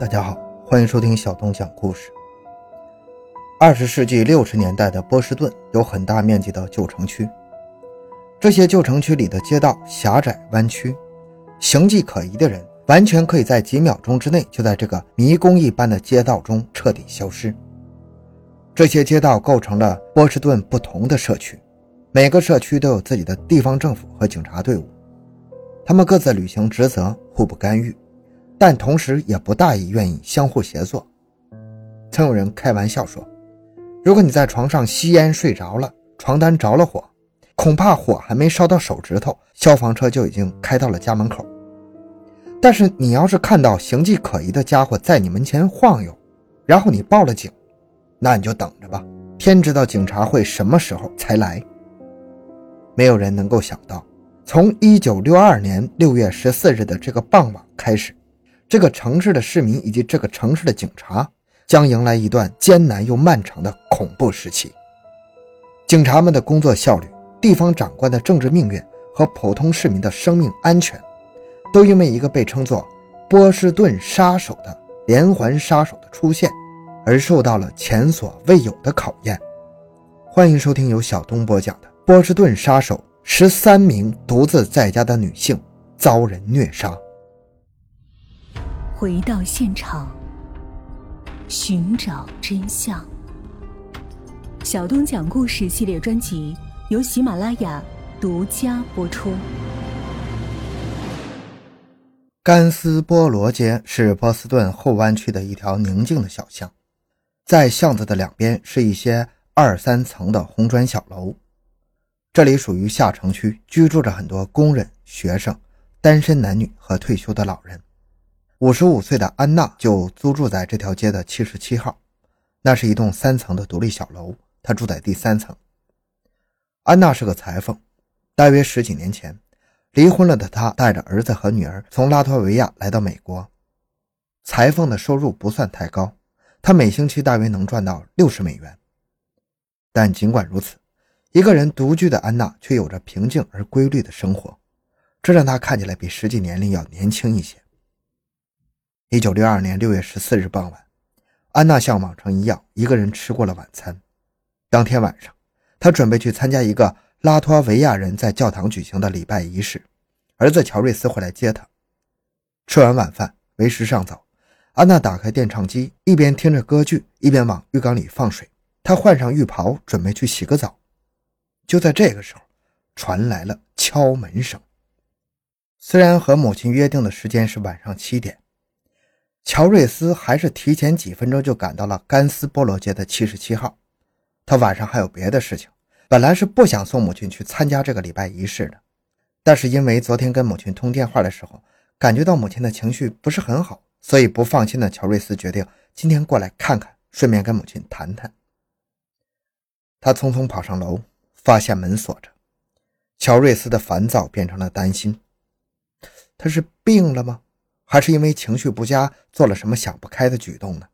大家好，欢迎收听小东讲故事。二十世纪六十年代的波士顿有很大面积的旧城区，这些旧城区里的街道狭窄弯曲，形迹可疑的人完全可以在几秒钟之内就在这个迷宫一般的街道中彻底消失。这些街道构成了波士顿不同的社区，每个社区都有自己的地方政府和警察队伍，他们各自履行职责，互不干预。但同时也不大意愿意相互协作。曾有人开玩笑说：“如果你在床上吸烟睡着了，床单着了火，恐怕火还没烧到手指头，消防车就已经开到了家门口。但是你要是看到形迹可疑的家伙在你门前晃悠，然后你报了警，那你就等着吧，天知道警察会什么时候才来。”没有人能够想到，从1962年6月14日的这个傍晚开始。这个城市的市民以及这个城市的警察将迎来一段艰难又漫长的恐怖时期。警察们的工作效率、地方长官的政治命运和普通市民的生命安全，都因为一个被称作“波士顿杀手”的连环杀手的出现，而受到了前所未有的考验。欢迎收听由小东播讲的《波士顿杀手》，十三名独自在家的女性遭人虐杀。回到现场，寻找真相。小东讲故事系列专辑由喜马拉雅独家播出。甘斯波罗街是波斯顿后湾区的一条宁静的小巷，在巷子的两边是一些二三层的红砖小楼。这里属于下城区，居住着很多工人、学生、单身男女和退休的老人。五十五岁的安娜就租住在这条街的七十七号，那是一栋三层的独立小楼，她住在第三层。安娜是个裁缝，大约十几年前，离婚了的她带着儿子和女儿从拉脱维亚来到美国。裁缝的收入不算太高，她每星期大约能赚到六十美元。但尽管如此，一个人独居的安娜却有着平静而规律的生活，这让她看起来比实际年龄要年轻一些。一九六二年六月十四日傍晚，安娜像往常一样一个人吃过了晚餐。当天晚上，她准备去参加一个拉脱维亚人在教堂举行的礼拜仪式，儿子乔瑞斯会来接她。吃完晚饭，为时尚早，安娜打开电唱机，一边听着歌剧，一边往浴缸里放水。她换上浴袍，准备去洗个澡。就在这个时候，传来了敲门声。虽然和母亲约定的时间是晚上七点。乔瑞斯还是提前几分钟就赶到了甘斯波罗街的七十七号。他晚上还有别的事情，本来是不想送母亲去参加这个礼拜仪式的，但是因为昨天跟母亲通电话的时候，感觉到母亲的情绪不是很好，所以不放心的乔瑞斯决定今天过来看看，顺便跟母亲谈谈。他匆匆跑上楼，发现门锁着。乔瑞斯的烦躁变成了担心，他是病了吗？还是因为情绪不佳，做了什么想不开的举动呢？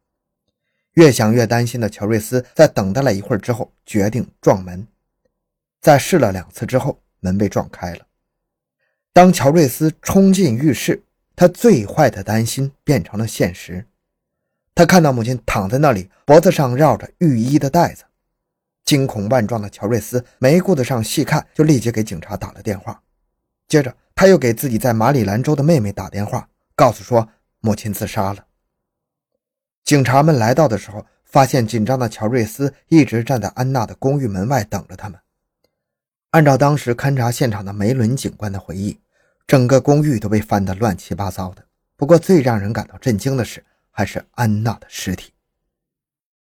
越想越担心的乔瑞斯，在等待了一会儿之后，决定撞门。在试了两次之后，门被撞开了。当乔瑞斯冲进浴室，他最坏的担心变成了现实。他看到母亲躺在那里，脖子上绕着浴衣的带子。惊恐万状的乔瑞斯没顾得上细看，就立即给警察打了电话。接着，他又给自己在马里兰州的妹妹打电话。告诉说母亲自杀了。警察们来到的时候，发现紧张的乔瑞斯一直站在安娜的公寓门外等着他们。按照当时勘察现场的梅伦警官的回忆，整个公寓都被翻得乱七八糟的。不过最让人感到震惊的是，还是安娜的尸体。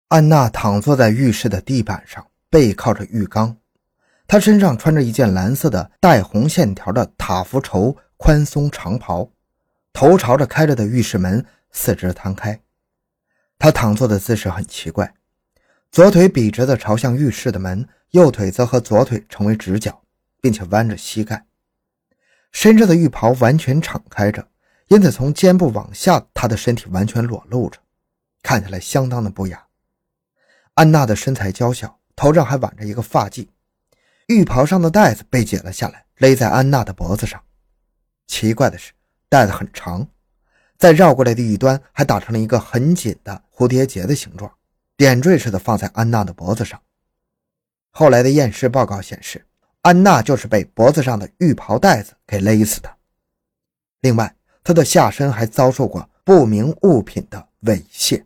安娜躺坐在浴室的地板上，背靠着浴缸，她身上穿着一件蓝色的带红线条的塔夫绸宽松长袍。头朝着开着的浴室门，四肢摊开。他躺坐的姿势很奇怪，左腿笔直的朝向浴室的门，右腿则和左腿成为直角，并且弯着膝盖。身上的浴袍完全敞开着，因此从肩部往下，他的身体完全裸露着，看起来相当的不雅。安娜的身材娇小，头上还挽着一个发髻，浴袍上的带子被解了下来，勒在安娜的脖子上。奇怪的是。带子很长，在绕过来的一端还打成了一个很紧的蝴蝶结的形状，点缀似的放在安娜的脖子上。后来的验尸报告显示，安娜就是被脖子上的浴袍带子给勒死的。另外，她的下身还遭受过不明物品的猥亵。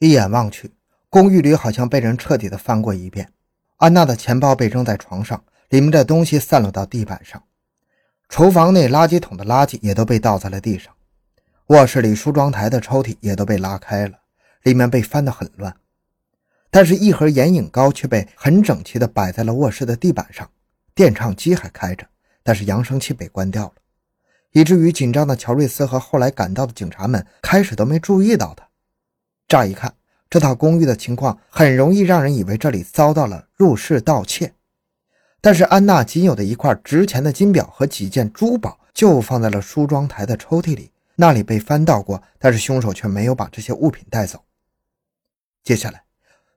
一眼望去，公寓里好像被人彻底的翻过一遍。安娜的钱包被扔在床上，里面的东西散落到地板上。厨房内垃圾桶的垃圾也都被倒在了地上。卧室里梳妆台的抽屉也都被拉开了，里面被翻得很乱。但是，一盒眼影膏却被很整齐地摆在了卧室的地板上。电唱机还开着，但是扬声器被关掉了，以至于紧张的乔瑞斯和后来赶到的警察们开始都没注意到他。乍一看，这套公寓的情况很容易让人以为这里遭到了入室盗窃。但是，安娜仅有的一块值钱的金表和几件珠宝就放在了梳妆台的抽屉里，那里被翻到过，但是凶手却没有把这些物品带走。接下来，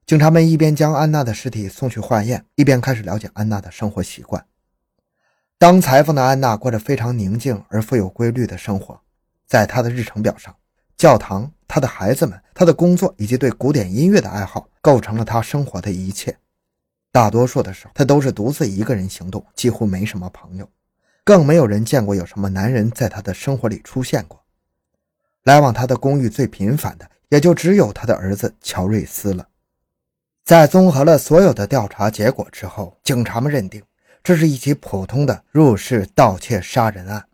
警察们一边将安娜的尸体送去化验，一边开始了解安娜的生活习惯。当裁缝的安娜过着非常宁静而富有规律的生活，在她的日程表上。教堂、她的孩子们、她的工作以及对古典音乐的爱好，构成了她生活的一切。大多数的时候，他都是独自一个人行动，几乎没什么朋友，更没有人见过有什么男人在他的生活里出现过。来往他的公寓最频繁的，也就只有他的儿子乔瑞斯了。在综合了所有的调查结果之后，警察们认定这是一起普通的入室盗窃杀人案。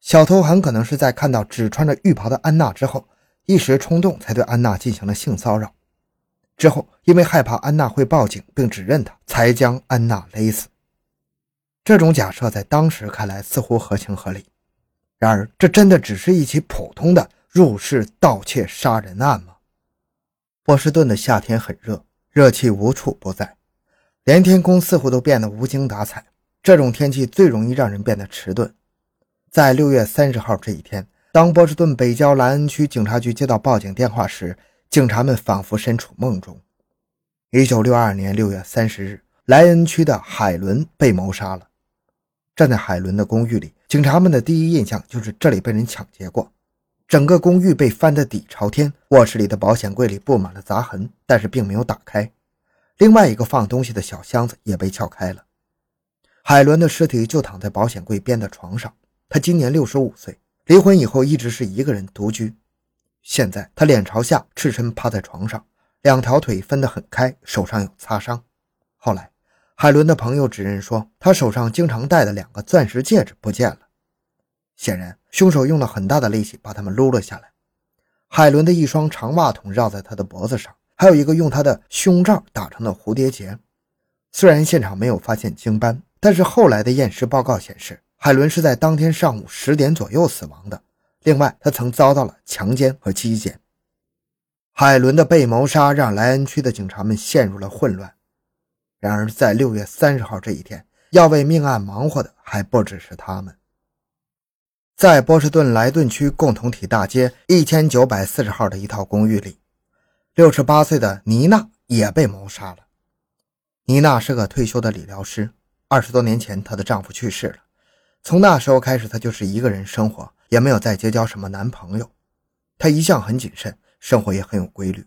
小偷很可能是在看到只穿着浴袍的安娜之后，一时冲动才对安娜进行了性骚扰。之后，因为害怕安娜会报警并指认他，才将安娜勒死。这种假设在当时看来似乎合情合理。然而，这真的只是一起普通的入室盗窃杀人案吗？波士顿的夏天很热，热气无处不在，连天空似乎都变得无精打采。这种天气最容易让人变得迟钝。在六月三十号这一天，当波士顿北郊莱恩区警察局接到报警电话时，警察们仿佛身处梦中。一九六二年六月三十日，莱恩区的海伦被谋杀了。站在海伦的公寓里，警察们的第一印象就是这里被人抢劫过。整个公寓被翻得底朝天，卧室里的保险柜里布满了砸痕，但是并没有打开。另外一个放东西的小箱子也被撬开了。海伦的尸体就躺在保险柜边的床上。他今年六十五岁，离婚以后一直是一个人独居。现在他脸朝下，赤身趴在床上，两条腿分得很开，手上有擦伤。后来，海伦的朋友指认说，他手上经常戴的两个钻石戒指不见了。显然，凶手用了很大的力气把他们撸了下来。海伦的一双长袜筒绕在他的脖子上，还有一个用他的胸罩打成的蝴蝶结。虽然现场没有发现精斑，但是后来的验尸报告显示。海伦是在当天上午十点左右死亡的。另外，他曾遭到了强奸和击奸。海伦的被谋杀让莱恩区的警察们陷入了混乱。然而，在六月三十号这一天，要为命案忙活的还不只是他们。在波士顿莱顿区共同体大街一千九百四十号的一套公寓里，六十八岁的妮娜也被谋杀了。妮娜是个退休的理疗师，二十多年前她的丈夫去世了。从那时候开始，她就是一个人生活，也没有再结交什么男朋友。她一向很谨慎，生活也很有规律。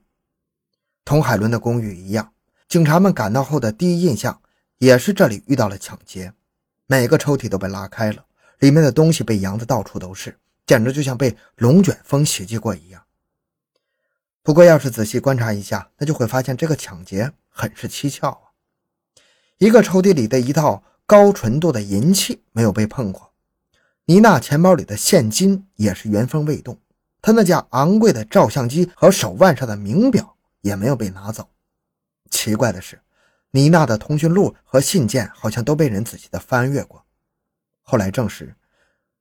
同海伦的公寓一样，警察们赶到后的第一印象也是这里遇到了抢劫。每个抽屉都被拉开了，里面的东西被扬得到处都是，简直就像被龙卷风袭击过一样。不过，要是仔细观察一下，那就会发现这个抢劫很是蹊跷啊！一个抽屉里的一套。高纯度的银器没有被碰过，妮娜钱包里的现金也是原封未动，她那架昂贵的照相机和手腕上的名表也没有被拿走。奇怪的是，妮娜的通讯录和信件好像都被人仔细的翻阅过。后来证实，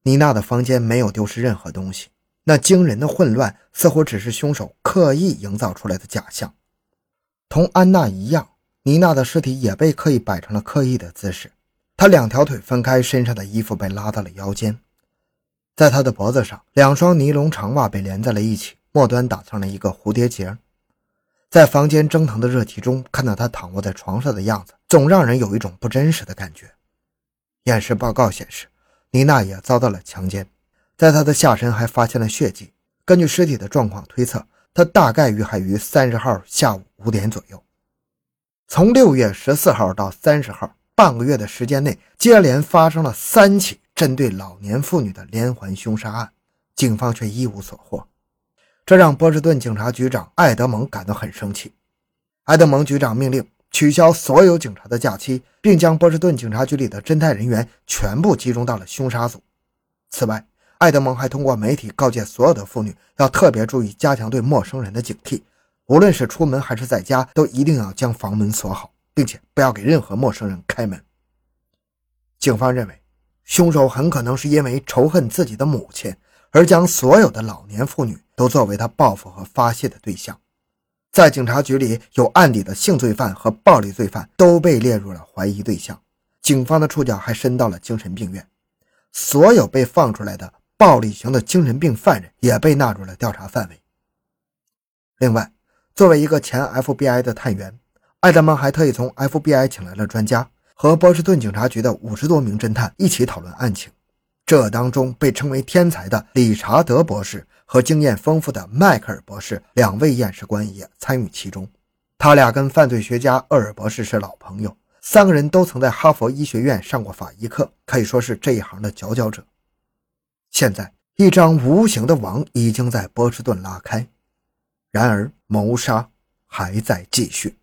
妮娜的房间没有丢失任何东西，那惊人的混乱似乎只是凶手刻意营造出来的假象。同安娜一样，妮娜的尸体也被刻意摆成了刻意的姿势。他两条腿分开，身上的衣服被拉到了腰间，在他的脖子上，两双尼龙长袜被连在了一起，末端打上了一个蝴蝶结。在房间蒸腾的热气中，看到他躺卧在床上的样子，总让人有一种不真实的感觉。验尸报告显示，妮娜也遭到了强奸，在她的下身还发现了血迹。根据尸体的状况推测，他大概遇害于三十号下午五点左右。从六月十四号到三十号，半个月的时间内，接连发生了三起针对老年妇女的连环凶杀案，警方却一无所获，这让波士顿警察局长艾德蒙感到很生气。艾德蒙局长命令取消所有警察的假期，并将波士顿警察局里的侦探人员全部集中到了凶杀组。此外，艾德蒙还通过媒体告诫所有的妇女要特别注意，加强对陌生人的警惕。无论是出门还是在家，都一定要将房门锁好，并且不要给任何陌生人开门。警方认为，凶手很可能是因为仇恨自己的母亲，而将所有的老年妇女都作为他报复和发泄的对象。在警察局里，有案底的性罪犯和暴力罪犯都被列入了怀疑对象。警方的触角还伸到了精神病院，所有被放出来的暴力型的精神病犯人也被纳入了调查范围。另外，作为一个前 FBI 的探员，艾德蒙还特意从 FBI 请来了专家，和波士顿警察局的五十多名侦探一起讨论案情。这当中被称为天才的理查德博士和经验丰富的迈克尔博士两位验尸官也参与其中。他俩跟犯罪学家厄尔博士是老朋友，三个人都曾在哈佛医学院上过法医课，可以说是这一行的佼佼者。现在，一张无形的网已经在波士顿拉开。然而，谋杀还在继续。